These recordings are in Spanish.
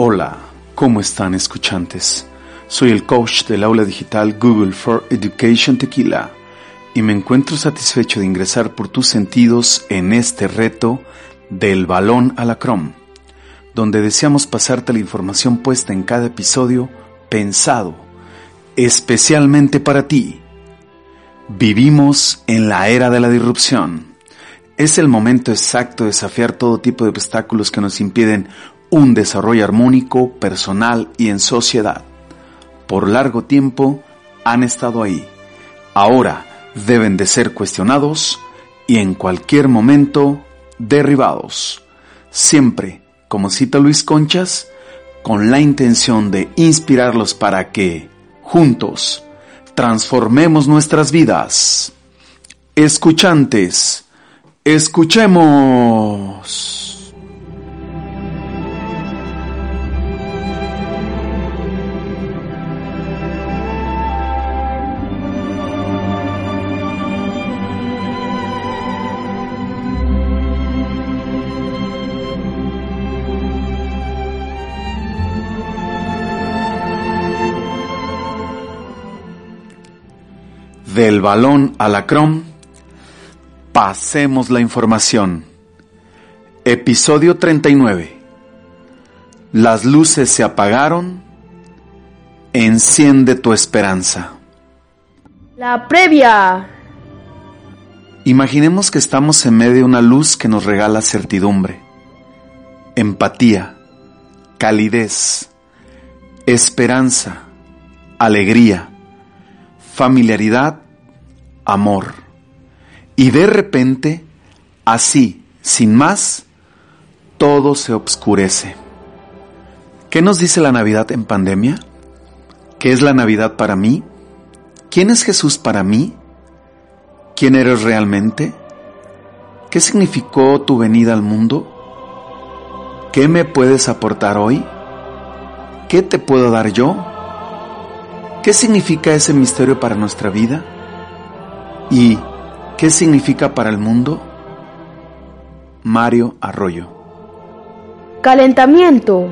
Hola, ¿cómo están escuchantes? Soy el coach del aula digital Google for Education Tequila y me encuentro satisfecho de ingresar por tus sentidos en este reto del balón a la Chrome, donde deseamos pasarte la información puesta en cada episodio pensado especialmente para ti. Vivimos en la era de la disrupción. Es el momento exacto de desafiar todo tipo de obstáculos que nos impiden un desarrollo armónico, personal y en sociedad. Por largo tiempo han estado ahí. Ahora deben de ser cuestionados y en cualquier momento derribados. Siempre, como cita Luis Conchas, con la intención de inspirarlos para que, juntos, transformemos nuestras vidas. Escuchantes, escuchemos. Del balón a la crom, pasemos la información. Episodio 39. Las luces se apagaron. Enciende tu esperanza. La previa. Imaginemos que estamos en medio de una luz que nos regala certidumbre, empatía, calidez, esperanza, alegría, familiaridad amor. Y de repente, así, sin más, todo se obscurece. ¿Qué nos dice la Navidad en pandemia? ¿Qué es la Navidad para mí? ¿Quién es Jesús para mí? ¿Quién eres realmente? ¿Qué significó tu venida al mundo? ¿Qué me puedes aportar hoy? ¿Qué te puedo dar yo? ¿Qué significa ese misterio para nuestra vida? ¿Y qué significa para el mundo? Mario Arroyo. Calentamiento.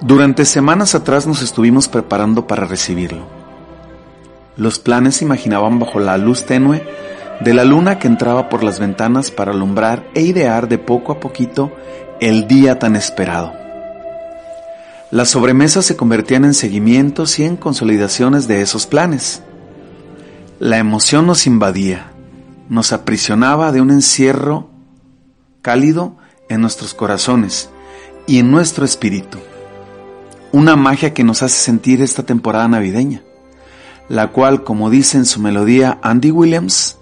Durante semanas atrás nos estuvimos preparando para recibirlo. Los planes se imaginaban bajo la luz tenue de la luna que entraba por las ventanas para alumbrar e idear de poco a poquito el día tan esperado. Las sobremesas se convertían en seguimientos y en consolidaciones de esos planes. La emoción nos invadía, nos aprisionaba de un encierro cálido en nuestros corazones y en nuestro espíritu. Una magia que nos hace sentir esta temporada navideña, la cual, como dice en su melodía Andy Williams,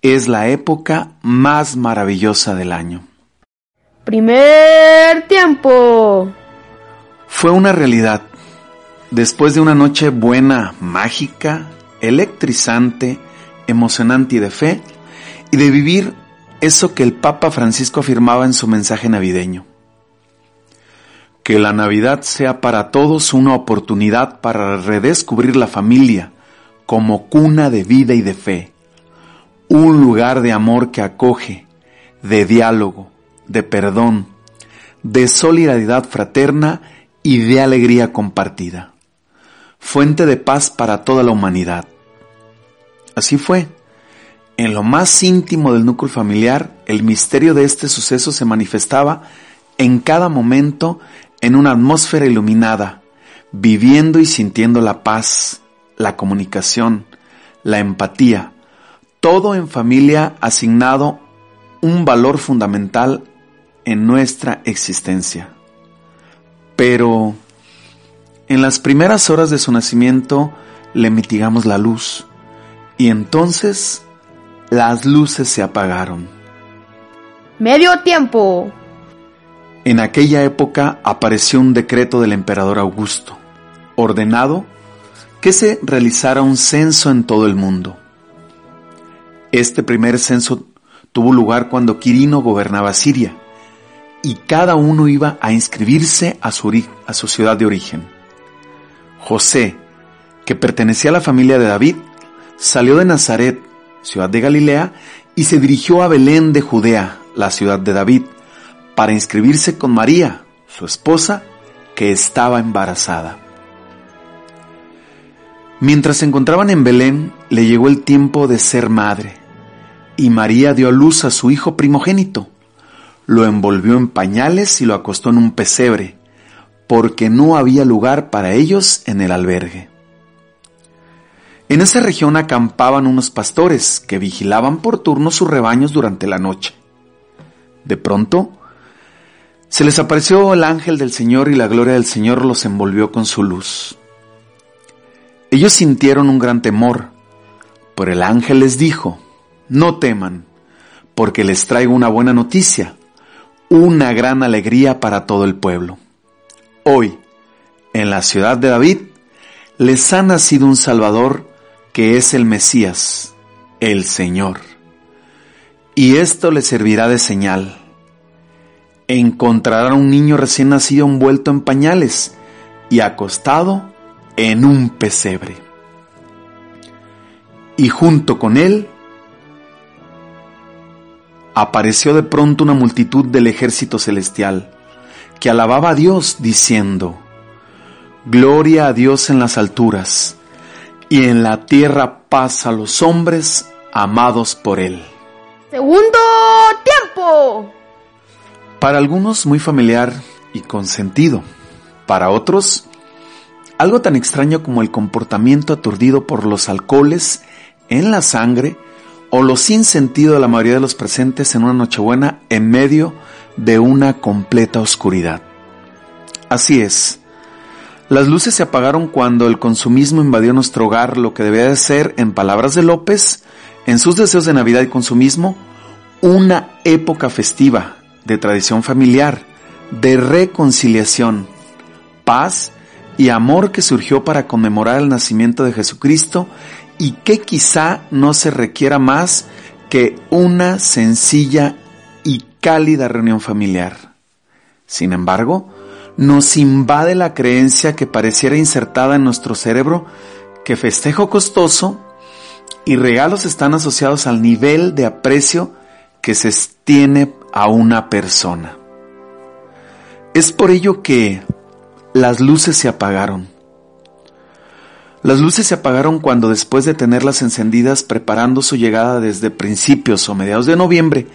es la época más maravillosa del año. Primer tiempo. Fue una realidad. Después de una noche buena, mágica, electrizante, emocionante y de fe, y de vivir eso que el Papa Francisco afirmaba en su mensaje navideño. Que la Navidad sea para todos una oportunidad para redescubrir la familia como cuna de vida y de fe, un lugar de amor que acoge, de diálogo, de perdón, de solidaridad fraterna y de alegría compartida, fuente de paz para toda la humanidad. Así fue. En lo más íntimo del núcleo familiar, el misterio de este suceso se manifestaba en cada momento en una atmósfera iluminada, viviendo y sintiendo la paz, la comunicación, la empatía, todo en familia asignado un valor fundamental en nuestra existencia. Pero en las primeras horas de su nacimiento le mitigamos la luz, y entonces las luces se apagaron. Medio tiempo. En aquella época apareció un decreto del emperador Augusto, ordenado que se realizara un censo en todo el mundo. Este primer censo tuvo lugar cuando Quirino gobernaba Siria y cada uno iba a inscribirse a su, a su ciudad de origen. José, que pertenecía a la familia de David, salió de Nazaret, ciudad de Galilea, y se dirigió a Belén de Judea, la ciudad de David, para inscribirse con María, su esposa, que estaba embarazada. Mientras se encontraban en Belén, le llegó el tiempo de ser madre, y María dio a luz a su hijo primogénito. Lo envolvió en pañales y lo acostó en un pesebre, porque no había lugar para ellos en el albergue. En esa región acampaban unos pastores que vigilaban por turno sus rebaños durante la noche. De pronto, se les apareció el ángel del Señor y la gloria del Señor los envolvió con su luz. Ellos sintieron un gran temor, pero el ángel les dijo, no teman, porque les traigo una buena noticia, una gran alegría para todo el pueblo. Hoy, en la ciudad de David, les ha nacido un Salvador que es el Mesías, el Señor. Y esto les servirá de señal. Encontrarán un niño recién nacido envuelto en pañales y acostado en un pesebre. Y junto con él apareció de pronto una multitud del ejército celestial que alababa a Dios diciendo, Gloria a Dios en las alturas y en la tierra paz a los hombres amados por Él. Segundo tiempo. Para algunos muy familiar y con sentido. Para otros, algo tan extraño como el comportamiento aturdido por los alcoholes en la sangre o lo sin sentido de la mayoría de los presentes en una Nochebuena en medio de una completa oscuridad. Así es, las luces se apagaron cuando el consumismo invadió nuestro hogar, lo que debía de ser, en palabras de López, en sus deseos de Navidad y consumismo, una época festiva, de tradición familiar, de reconciliación, paz y amor que surgió para conmemorar el nacimiento de Jesucristo y que quizá no se requiera más que una sencilla y cálida reunión familiar. Sin embargo, nos invade la creencia que pareciera insertada en nuestro cerebro que festejo costoso y regalos están asociados al nivel de aprecio que se tiene a una persona. Es por ello que las luces se apagaron. Las luces se apagaron cuando después de tenerlas encendidas preparando su llegada desde principios o mediados de noviembre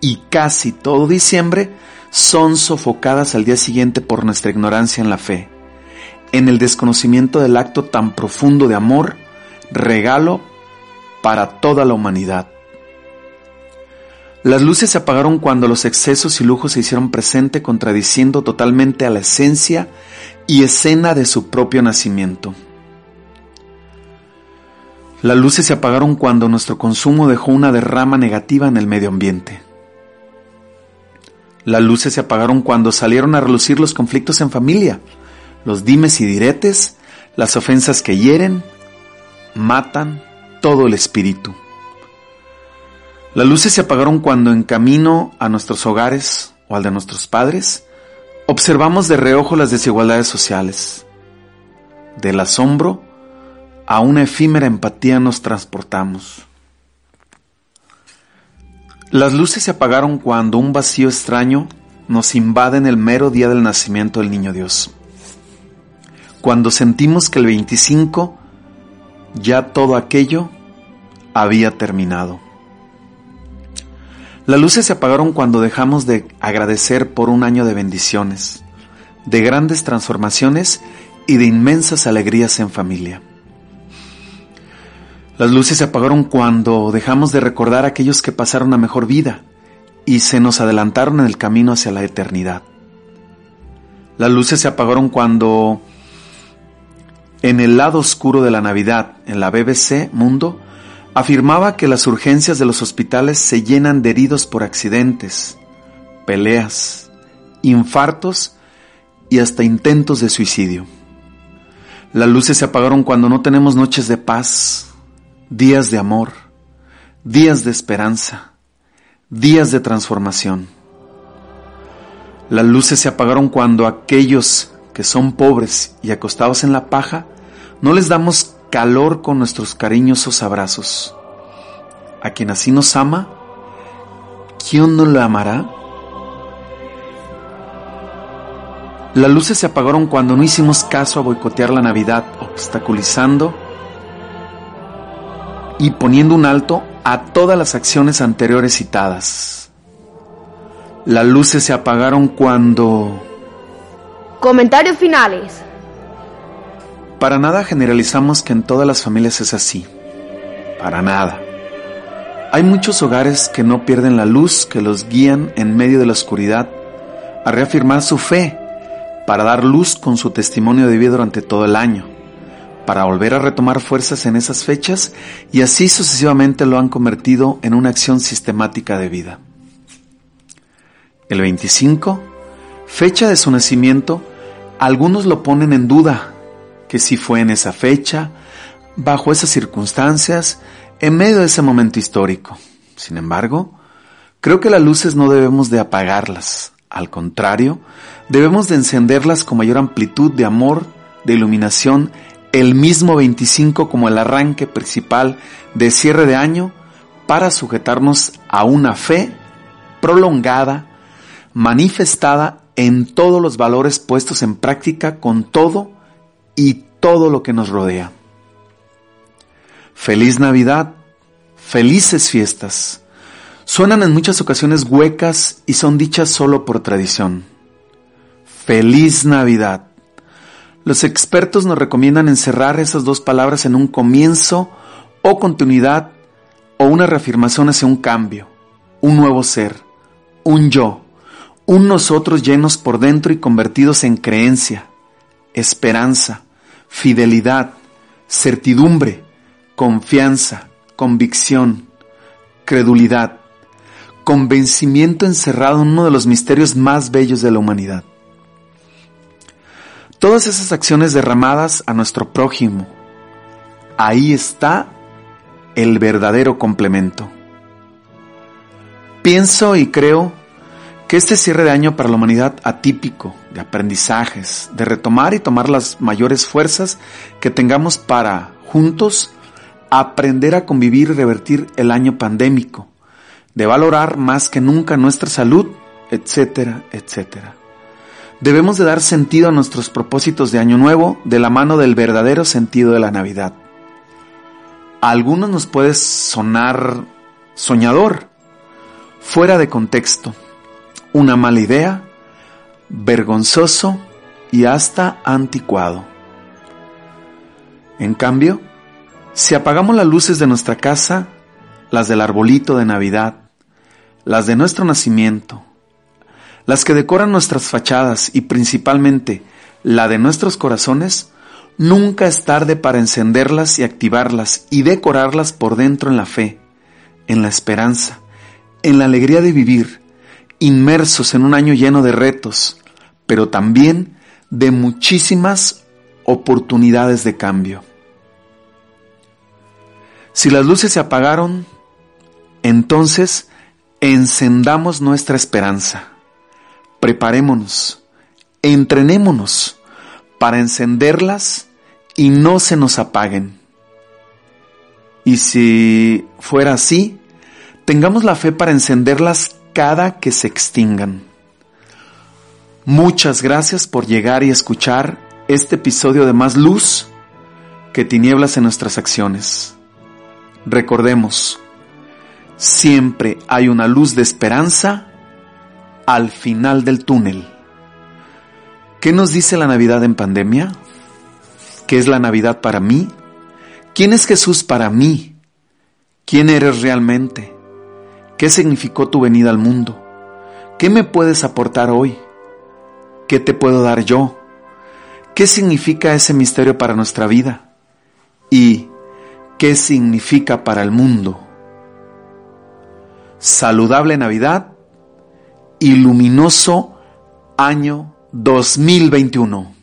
y casi todo diciembre, son sofocadas al día siguiente por nuestra ignorancia en la fe, en el desconocimiento del acto tan profundo de amor, regalo para toda la humanidad. Las luces se apagaron cuando los excesos y lujos se hicieron presente contradiciendo totalmente a la esencia y escena de su propio nacimiento. Las luces se apagaron cuando nuestro consumo dejó una derrama negativa en el medio ambiente. Las luces se apagaron cuando salieron a relucir los conflictos en familia, los dimes y diretes, las ofensas que hieren, matan todo el espíritu. Las luces se apagaron cuando en camino a nuestros hogares o al de nuestros padres, observamos de reojo las desigualdades sociales. Del asombro a una efímera empatía nos transportamos. Las luces se apagaron cuando un vacío extraño nos invade en el mero día del nacimiento del niño Dios. Cuando sentimos que el 25 ya todo aquello había terminado. Las luces se apagaron cuando dejamos de agradecer por un año de bendiciones, de grandes transformaciones y de inmensas alegrías en familia. Las luces se apagaron cuando dejamos de recordar a aquellos que pasaron a mejor vida y se nos adelantaron en el camino hacia la eternidad. Las luces se apagaron cuando en el lado oscuro de la Navidad, en la BBC Mundo, afirmaba que las urgencias de los hospitales se llenan de heridos por accidentes, peleas, infartos y hasta intentos de suicidio. Las luces se apagaron cuando no tenemos noches de paz, días de amor, días de esperanza, días de transformación. Las luces se apagaron cuando aquellos que son pobres y acostados en la paja, no les damos calor con nuestros cariñosos abrazos. A quien así nos ama, ¿quién no lo amará? Las luces se apagaron cuando no hicimos caso a boicotear la Navidad, obstaculizando y poniendo un alto a todas las acciones anteriores citadas. Las luces se apagaron cuando... Comentarios finales. Para nada generalizamos que en todas las familias es así. Para nada. Hay muchos hogares que no pierden la luz que los guían en medio de la oscuridad a reafirmar su fe para dar luz con su testimonio de vida durante todo el año, para volver a retomar fuerzas en esas fechas y así sucesivamente lo han convertido en una acción sistemática de vida. El 25, fecha de su nacimiento, algunos lo ponen en duda que si fue en esa fecha, bajo esas circunstancias, en medio de ese momento histórico. Sin embargo, creo que las luces no debemos de apagarlas. Al contrario, debemos de encenderlas con mayor amplitud de amor, de iluminación, el mismo 25 como el arranque principal de cierre de año para sujetarnos a una fe prolongada, manifestada en todos los valores puestos en práctica con todo y todo lo que nos rodea. Feliz Navidad, felices fiestas. Suenan en muchas ocasiones huecas y son dichas solo por tradición. Feliz Navidad. Los expertos nos recomiendan encerrar esas dos palabras en un comienzo o continuidad o una reafirmación hacia un cambio, un nuevo ser, un yo, un nosotros llenos por dentro y convertidos en creencia, esperanza, fidelidad, certidumbre, confianza, convicción, credulidad, convencimiento encerrado en uno de los misterios más bellos de la humanidad. Todas esas acciones derramadas a nuestro prójimo, ahí está el verdadero complemento. Pienso y creo que este cierre de año para la humanidad atípico, de aprendizajes, de retomar y tomar las mayores fuerzas que tengamos para, juntos, aprender a convivir y revertir el año pandémico, de valorar más que nunca nuestra salud, etcétera, etcétera. Debemos de dar sentido a nuestros propósitos de año nuevo de la mano del verdadero sentido de la Navidad. A algunos nos puede sonar soñador, fuera de contexto, una mala idea, vergonzoso y hasta anticuado. En cambio, si apagamos las luces de nuestra casa, las del arbolito de Navidad, las de nuestro nacimiento, las que decoran nuestras fachadas y principalmente la de nuestros corazones, nunca es tarde para encenderlas y activarlas y decorarlas por dentro en la fe, en la esperanza, en la alegría de vivir, inmersos en un año lleno de retos, pero también de muchísimas oportunidades de cambio. Si las luces se apagaron, entonces encendamos nuestra esperanza. Preparémonos, entrenémonos para encenderlas y no se nos apaguen. Y si fuera así, tengamos la fe para encenderlas cada que se extingan. Muchas gracias por llegar y escuchar este episodio de Más Luz que tinieblas en nuestras acciones. Recordemos, siempre hay una luz de esperanza al final del túnel. ¿Qué nos dice la Navidad en pandemia? ¿Qué es la Navidad para mí? ¿Quién es Jesús para mí? ¿Quién eres realmente? ¿Qué significó tu venida al mundo? ¿Qué me puedes aportar hoy? ¿Qué te puedo dar yo? ¿Qué significa ese misterio para nuestra vida? ¿Y qué significa para el mundo? Saludable Navidad y luminoso año 2021.